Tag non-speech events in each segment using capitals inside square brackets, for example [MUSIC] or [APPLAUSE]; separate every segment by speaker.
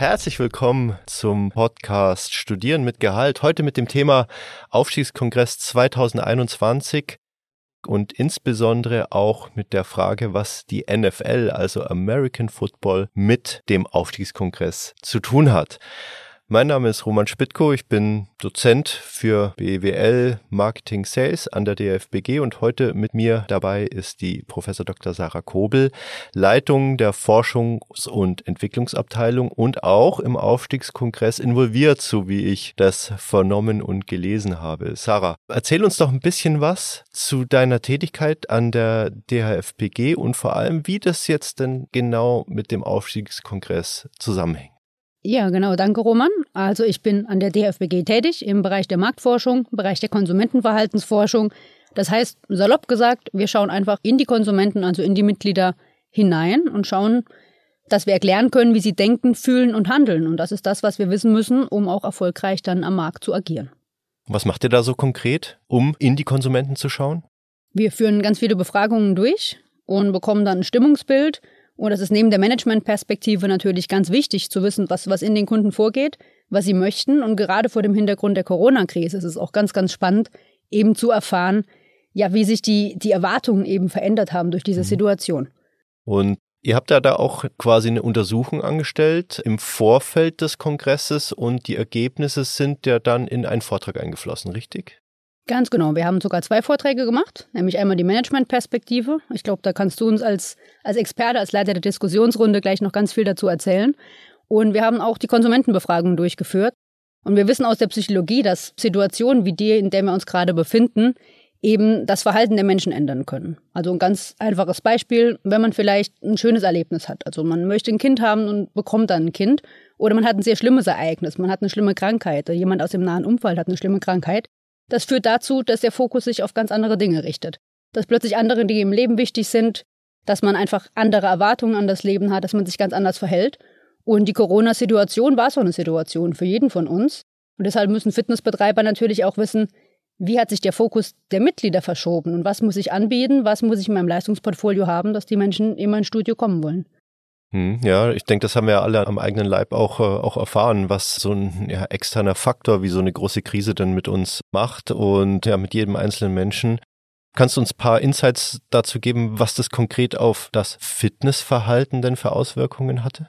Speaker 1: Herzlich willkommen zum Podcast Studieren mit Gehalt. Heute mit dem Thema Aufstiegskongress 2021 und insbesondere auch mit der Frage, was die NFL, also American Football, mit dem Aufstiegskongress zu tun hat. Mein Name ist Roman Spitko, ich bin Dozent für BWL Marketing Sales an der DFBG und heute mit mir dabei ist die Professor Dr. Sarah Kobel, Leitung der Forschungs- und Entwicklungsabteilung und auch im Aufstiegskongress involviert, so wie ich das vernommen und gelesen habe. Sarah, erzähl uns doch ein bisschen was zu deiner Tätigkeit an der DHFBG und vor allem, wie das jetzt denn genau mit dem Aufstiegskongress zusammenhängt.
Speaker 2: Ja, genau. Danke, Roman. Also ich bin an der DFBG tätig im Bereich der Marktforschung, im Bereich der Konsumentenverhaltensforschung. Das heißt, salopp gesagt, wir schauen einfach in die Konsumenten, also in die Mitglieder hinein und schauen, dass wir erklären können, wie sie denken, fühlen und handeln. Und das ist das, was wir wissen müssen, um auch erfolgreich dann am Markt zu agieren.
Speaker 1: Was macht ihr da so konkret, um in die Konsumenten zu schauen?
Speaker 2: Wir führen ganz viele Befragungen durch und bekommen dann ein Stimmungsbild und es ist neben der Managementperspektive natürlich ganz wichtig zu wissen, was, was in den Kunden vorgeht, was sie möchten. Und gerade vor dem Hintergrund der Corona-Krise ist es auch ganz, ganz spannend, eben zu erfahren, ja, wie sich die, die Erwartungen eben verändert haben durch diese mhm. Situation.
Speaker 1: Und Ihr habt ja da auch quasi eine Untersuchung angestellt im Vorfeld des Kongresses und die Ergebnisse sind ja dann in einen Vortrag eingeflossen, richtig?
Speaker 2: Ganz genau. Wir haben sogar zwei Vorträge gemacht, nämlich einmal die Managementperspektive. Ich glaube, da kannst du uns als, als Experte, als Leiter der Diskussionsrunde gleich noch ganz viel dazu erzählen. Und wir haben auch die Konsumentenbefragung durchgeführt. Und wir wissen aus der Psychologie, dass Situationen wie die, in der wir uns gerade befinden, eben das Verhalten der Menschen ändern können. Also ein ganz einfaches Beispiel, wenn man vielleicht ein schönes Erlebnis hat. Also man möchte ein Kind haben und bekommt dann ein Kind. Oder man hat ein sehr schlimmes Ereignis, man hat eine schlimme Krankheit. Jemand aus dem nahen Umfeld hat eine schlimme Krankheit. Das führt dazu, dass der Fokus sich auf ganz andere Dinge richtet. Dass plötzlich andere Dinge im Leben wichtig sind, dass man einfach andere Erwartungen an das Leben hat, dass man sich ganz anders verhält. Und die Corona-Situation war so eine Situation für jeden von uns. Und deshalb müssen Fitnessbetreiber natürlich auch wissen, wie hat sich der Fokus der Mitglieder verschoben und was muss ich anbieten, was muss ich in meinem Leistungsportfolio haben, dass die Menschen immer ins Studio kommen wollen.
Speaker 1: Hm, ja, ich denke, das haben wir alle am eigenen Leib auch, äh, auch erfahren, was so ein ja, externer Faktor wie so eine große Krise denn mit uns macht und ja, mit jedem einzelnen Menschen. Kannst du uns ein paar Insights dazu geben, was das konkret auf das Fitnessverhalten denn für Auswirkungen hatte?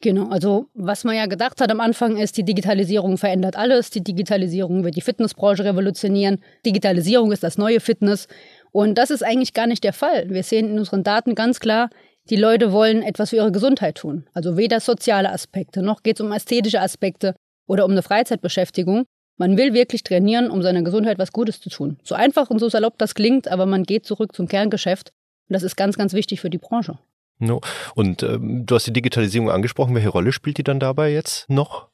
Speaker 2: Genau, also was man ja gedacht hat am Anfang ist, die Digitalisierung verändert alles. Die Digitalisierung wird die Fitnessbranche revolutionieren. Digitalisierung ist das neue Fitness. Und das ist eigentlich gar nicht der Fall. Wir sehen in unseren Daten ganz klar, die Leute wollen etwas für ihre Gesundheit tun. Also weder soziale Aspekte, noch geht es um ästhetische Aspekte oder um eine Freizeitbeschäftigung. Man will wirklich trainieren, um seiner Gesundheit was Gutes zu tun. So einfach und so salopp das klingt, aber man geht zurück zum Kerngeschäft. Und das ist ganz, ganz wichtig für die Branche.
Speaker 1: No. Und ähm, du hast die Digitalisierung angesprochen. Welche Rolle spielt die dann dabei jetzt noch?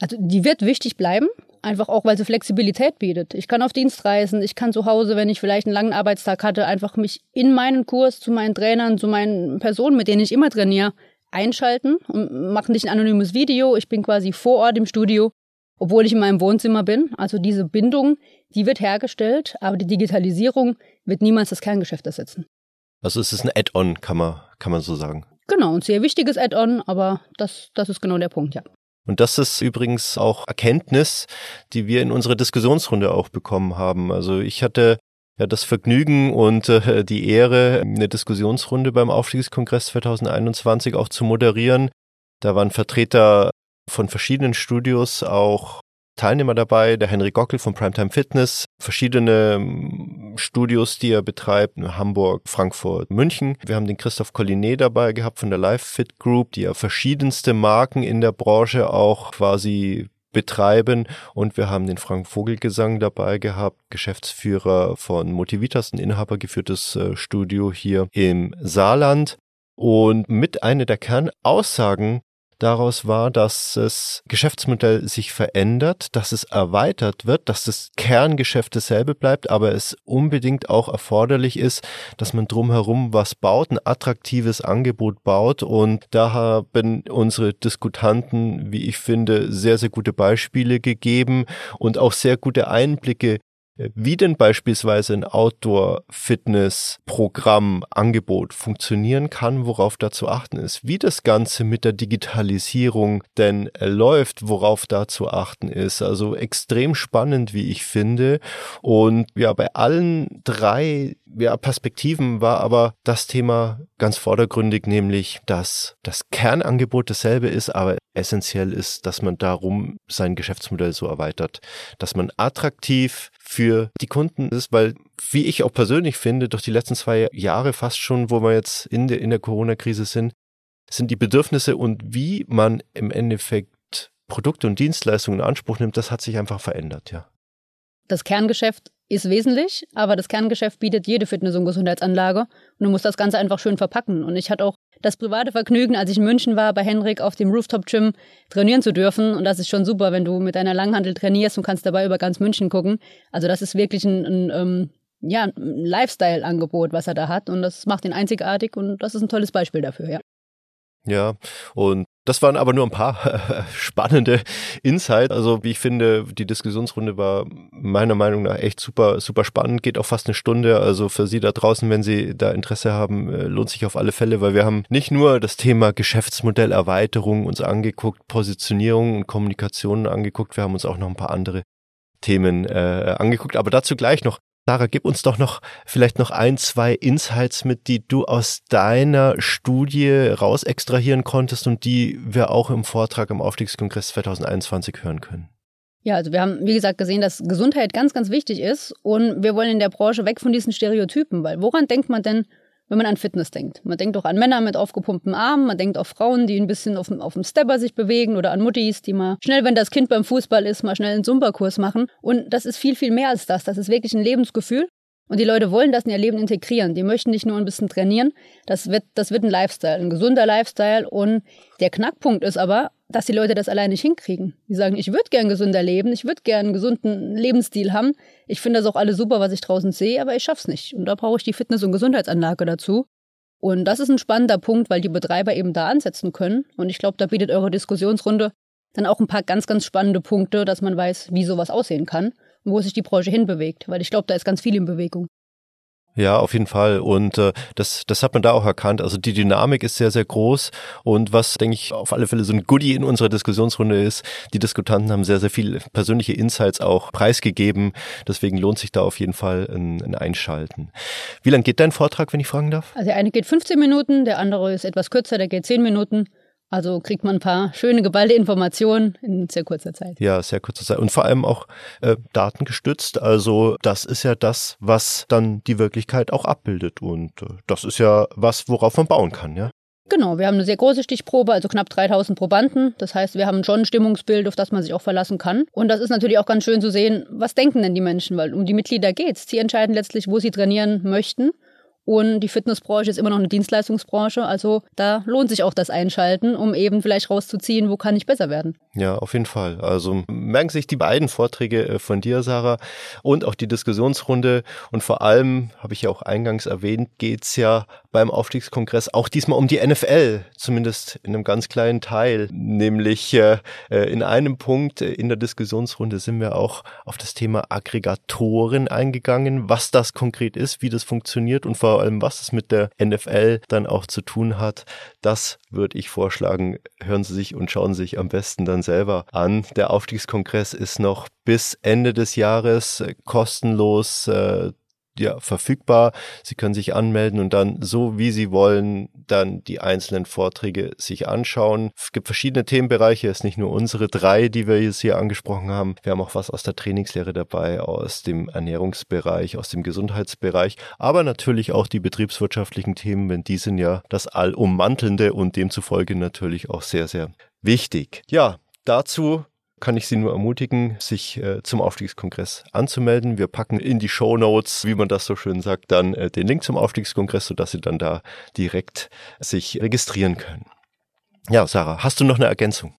Speaker 2: Also die wird wichtig bleiben, einfach auch, weil sie Flexibilität bietet. Ich kann auf Dienst reisen, ich kann zu Hause, wenn ich vielleicht einen langen Arbeitstag hatte, einfach mich in meinen Kurs zu meinen Trainern, zu meinen Personen, mit denen ich immer trainiere, einschalten und mache nicht ein anonymes Video. Ich bin quasi vor Ort im Studio, obwohl ich in meinem Wohnzimmer bin. Also diese Bindung, die wird hergestellt, aber die Digitalisierung wird niemals das Kerngeschäft ersetzen.
Speaker 1: Also es ist ein Add-on, kann man, kann man so sagen.
Speaker 2: Genau, ein sehr wichtiges Add-on, aber das, das ist genau der Punkt, ja.
Speaker 1: Und das ist übrigens auch Erkenntnis, die wir in unserer Diskussionsrunde auch bekommen haben. Also ich hatte ja das Vergnügen und äh, die Ehre, eine Diskussionsrunde beim Aufstiegskongress 2021 auch zu moderieren. Da waren Vertreter von verschiedenen Studios, auch Teilnehmer dabei, der Henry Gockel von Primetime Fitness, verschiedene ähm, Studios, die er betreibt, Hamburg, Frankfurt, München. Wir haben den Christoph Collinet dabei gehabt von der Life Fit Group, die ja verschiedenste Marken in der Branche auch quasi betreiben und wir haben den Frank Vogelgesang dabei gehabt, Geschäftsführer von Motivitas, ein inhabergeführtes äh, Studio hier im Saarland. Und mit einer der Kernaussagen daraus war, dass das Geschäftsmodell sich verändert, dass es erweitert wird, dass das Kerngeschäft dasselbe bleibt, aber es unbedingt auch erforderlich ist, dass man drumherum was baut, ein attraktives Angebot baut. Und da haben unsere Diskutanten, wie ich finde, sehr, sehr gute Beispiele gegeben und auch sehr gute Einblicke wie denn beispielsweise ein Outdoor-Fitness-Programm, Angebot funktionieren kann, worauf da zu achten ist, wie das Ganze mit der Digitalisierung denn läuft, worauf da zu achten ist. Also extrem spannend, wie ich finde. Und ja, bei allen drei ja, Perspektiven war aber das Thema ganz vordergründig, nämlich, dass das Kernangebot dasselbe ist, aber essentiell ist, dass man darum sein Geschäftsmodell so erweitert, dass man attraktiv für die Kunden ist, weil, wie ich auch persönlich finde, durch die letzten zwei Jahre fast schon, wo wir jetzt in der, in der Corona-Krise sind, sind die Bedürfnisse und wie man im Endeffekt Produkte und Dienstleistungen in Anspruch nimmt, das hat sich einfach verändert, ja.
Speaker 2: Das Kerngeschäft ist wesentlich, aber das Kerngeschäft bietet jede Fitness- und Gesundheitsanlage und du musst das Ganze einfach schön verpacken. Und ich hatte auch das private Vergnügen, als ich in München war, bei Henrik auf dem Rooftop-Gym trainieren zu dürfen. Und das ist schon super, wenn du mit deiner Langhandel trainierst und kannst dabei über ganz München gucken. Also das ist wirklich ein, ein, ähm, ja, ein Lifestyle-Angebot, was er da hat. Und das macht ihn einzigartig und das ist ein tolles Beispiel dafür, ja.
Speaker 1: Ja, und das waren aber nur ein paar [LAUGHS] spannende Insights. Also wie ich finde, die Diskussionsrunde war meiner Meinung nach echt super, super spannend, geht auch fast eine Stunde. Also für Sie da draußen, wenn Sie da Interesse haben, äh, lohnt sich auf alle Fälle, weil wir haben nicht nur das Thema Geschäftsmodellerweiterung uns angeguckt, Positionierung und Kommunikation angeguckt, wir haben uns auch noch ein paar andere Themen äh, angeguckt, aber dazu gleich noch. Sarah, gib uns doch noch vielleicht noch ein, zwei Insights mit, die du aus deiner Studie raus extrahieren konntest und die wir auch im Vortrag am Aufstiegskongress 2021 hören können.
Speaker 2: Ja, also wir haben, wie gesagt, gesehen, dass Gesundheit ganz, ganz wichtig ist und wir wollen in der Branche weg von diesen Stereotypen, weil woran denkt man denn, wenn man an Fitness denkt? Man denkt auch an Männer mit aufgepumpten Armen, man denkt auf Frauen, die ein bisschen auf, auf dem Stepper sich bewegen oder an Muttis, die mal schnell, wenn das Kind beim Fußball ist, mal schnell einen Zumba-Kurs machen. Und das ist viel, viel mehr als das. Das ist wirklich ein Lebensgefühl. Und die Leute wollen das in ihr Leben integrieren. Die möchten nicht nur ein bisschen trainieren. Das wird, das wird ein Lifestyle, ein gesunder Lifestyle. Und der Knackpunkt ist aber, dass die Leute das alleine nicht hinkriegen. Die sagen, ich würde gern gesünder leben, ich würde gern einen gesunden Lebensstil haben. Ich finde das auch alles super, was ich draußen sehe, aber ich schaff's nicht. Und da brauche ich die Fitness- und Gesundheitsanlage dazu. Und das ist ein spannender Punkt, weil die Betreiber eben da ansetzen können. Und ich glaube, da bietet eure Diskussionsrunde dann auch ein paar ganz, ganz spannende Punkte, dass man weiß, wie sowas aussehen kann wo sich die Branche hinbewegt. Weil ich glaube, da ist ganz viel in Bewegung.
Speaker 1: Ja, auf jeden Fall. Und äh, das, das hat man da auch erkannt. Also die Dynamik ist sehr, sehr groß. Und was, denke ich, auf alle Fälle so ein Goodie in unserer Diskussionsrunde ist, die Diskutanten haben sehr, sehr viel persönliche Insights auch preisgegeben. Deswegen lohnt sich da auf jeden Fall ein, ein Einschalten. Wie lang geht dein Vortrag, wenn ich fragen darf?
Speaker 2: Also der eine geht 15 Minuten, der andere ist etwas kürzer, der geht 10 Minuten. Also kriegt man ein paar schöne, geballte Informationen in sehr kurzer Zeit.
Speaker 1: Ja, sehr kurzer Zeit. Und vor allem auch äh, datengestützt. Also das ist ja das, was dann die Wirklichkeit auch abbildet. Und äh, das ist ja was, worauf man bauen kann, ja?
Speaker 2: Genau, wir haben eine sehr große Stichprobe, also knapp 3000 Probanden. Das heißt, wir haben schon ein Stimmungsbild, auf das man sich auch verlassen kann. Und das ist natürlich auch ganz schön zu sehen, was denken denn die Menschen, weil um die Mitglieder geht's. Sie entscheiden letztlich, wo sie trainieren möchten. Und die Fitnessbranche ist immer noch eine Dienstleistungsbranche. Also da lohnt sich auch das Einschalten, um eben vielleicht rauszuziehen, wo kann ich besser werden.
Speaker 1: Ja, auf jeden Fall. Also merken sich die beiden Vorträge äh, von dir, Sarah, und auch die Diskussionsrunde. Und vor allem, habe ich ja auch eingangs erwähnt, geht's ja beim Aufstiegskongress auch diesmal um die NFL, zumindest in einem ganz kleinen Teil. Nämlich äh, äh in einem Punkt in der Diskussionsrunde sind wir auch auf das Thema Aggregatoren eingegangen, was das konkret ist, wie das funktioniert und vor allem was es mit der NFL dann auch zu tun hat, das würde ich vorschlagen, hören Sie sich und schauen Sie sich am besten dann selber an. Der Aufstiegskongress ist noch bis Ende des Jahres kostenlos äh, ja, verfügbar. Sie können sich anmelden und dann so wie Sie wollen dann die einzelnen Vorträge sich anschauen. Es gibt verschiedene Themenbereiche, es ist nicht nur unsere drei, die wir jetzt hier angesprochen haben. Wir haben auch was aus der Trainingslehre dabei, aus dem Ernährungsbereich, aus dem Gesundheitsbereich, aber natürlich auch die betriebswirtschaftlichen Themen, denn die sind ja das Allummantelnde und demzufolge natürlich auch sehr, sehr wichtig. Ja, dazu kann ich Sie nur ermutigen, sich äh, zum Aufstiegskongress anzumelden. Wir packen in die Show Notes, wie man das so schön sagt, dann äh, den Link zum Aufstiegskongress, sodass Sie dann da direkt sich registrieren können. Ja, Sarah, hast du noch eine Ergänzung?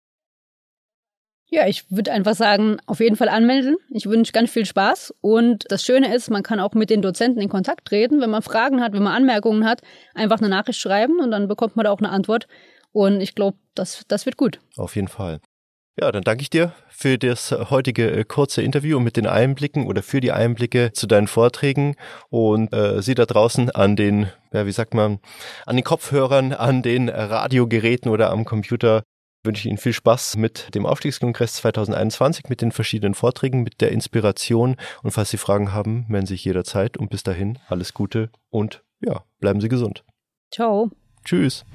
Speaker 2: Ja, ich würde einfach sagen, auf jeden Fall anmelden. Ich wünsche ganz viel Spaß. Und das Schöne ist, man kann auch mit den Dozenten in Kontakt treten. Wenn man Fragen hat, wenn man Anmerkungen hat, einfach eine Nachricht schreiben und dann bekommt man da auch eine Antwort. Und ich glaube, das, das wird gut.
Speaker 1: Auf jeden Fall. Ja, dann danke ich dir für das heutige äh, kurze Interview mit den Einblicken oder für die Einblicke zu deinen Vorträgen und äh, Sie da draußen an den, ja, wie sagt man, an den Kopfhörern, an den Radiogeräten oder am Computer wünsche ich Ihnen viel Spaß mit dem Aufstiegskongress 2021, mit den verschiedenen Vorträgen, mit der Inspiration und falls Sie Fragen haben, melden Sie sich jederzeit und bis dahin alles Gute und ja, bleiben Sie gesund.
Speaker 2: Ciao.
Speaker 1: Tschüss.